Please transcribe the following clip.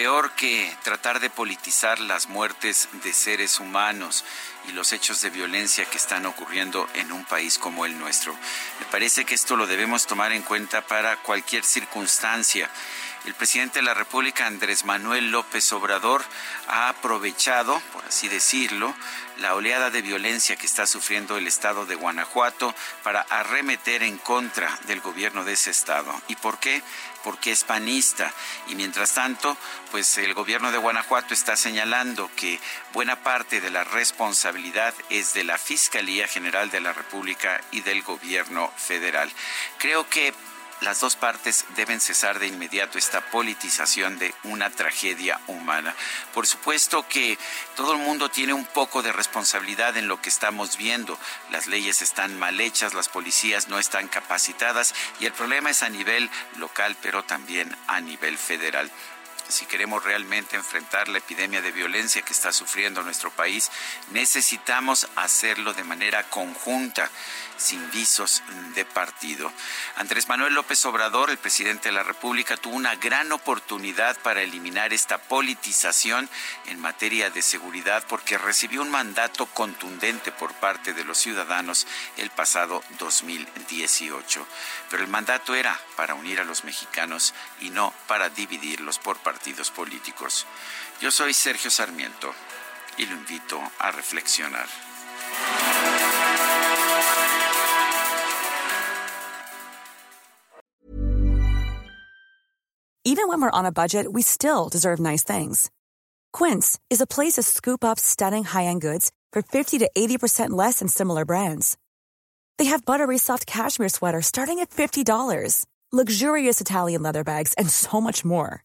Peor que tratar de politizar las muertes de seres humanos y los hechos de violencia que están ocurriendo en un país como el nuestro. Me parece que esto lo debemos tomar en cuenta para cualquier circunstancia. El presidente de la República, Andrés Manuel López Obrador, ha aprovechado, por así decirlo, la oleada de violencia que está sufriendo el estado de Guanajuato para arremeter en contra del gobierno de ese estado. ¿Y por qué? Porque es panista. Y mientras tanto, pues el gobierno de Guanajuato está señalando que buena parte de la responsabilidad es de la Fiscalía General de la República y del gobierno federal. Creo que las dos partes deben cesar de inmediato esta politización de una tragedia humana. Por supuesto que todo el mundo tiene un poco de responsabilidad en lo que estamos viendo. Las leyes están mal hechas, las policías no están capacitadas y el problema es a nivel local, pero también a nivel federal si queremos realmente enfrentar la epidemia de violencia que está sufriendo nuestro país, necesitamos hacerlo de manera conjunta, sin visos de partido. Andrés Manuel López Obrador, el presidente de la República, tuvo una gran oportunidad para eliminar esta politización en materia de seguridad porque recibió un mandato contundente por parte de los ciudadanos el pasado 2018. Pero el mandato era para unir a los mexicanos y no para dividirlos por partidos partidos políticos. Yo soy Sergio Sarmiento y lo invito a reflexionar. Even when we're on a budget, we still deserve nice things. Quince is a place to scoop up stunning high-end goods for 50 to 80% less than similar brands. They have buttery soft cashmere sweaters starting at $50, luxurious Italian leather bags, and so much more.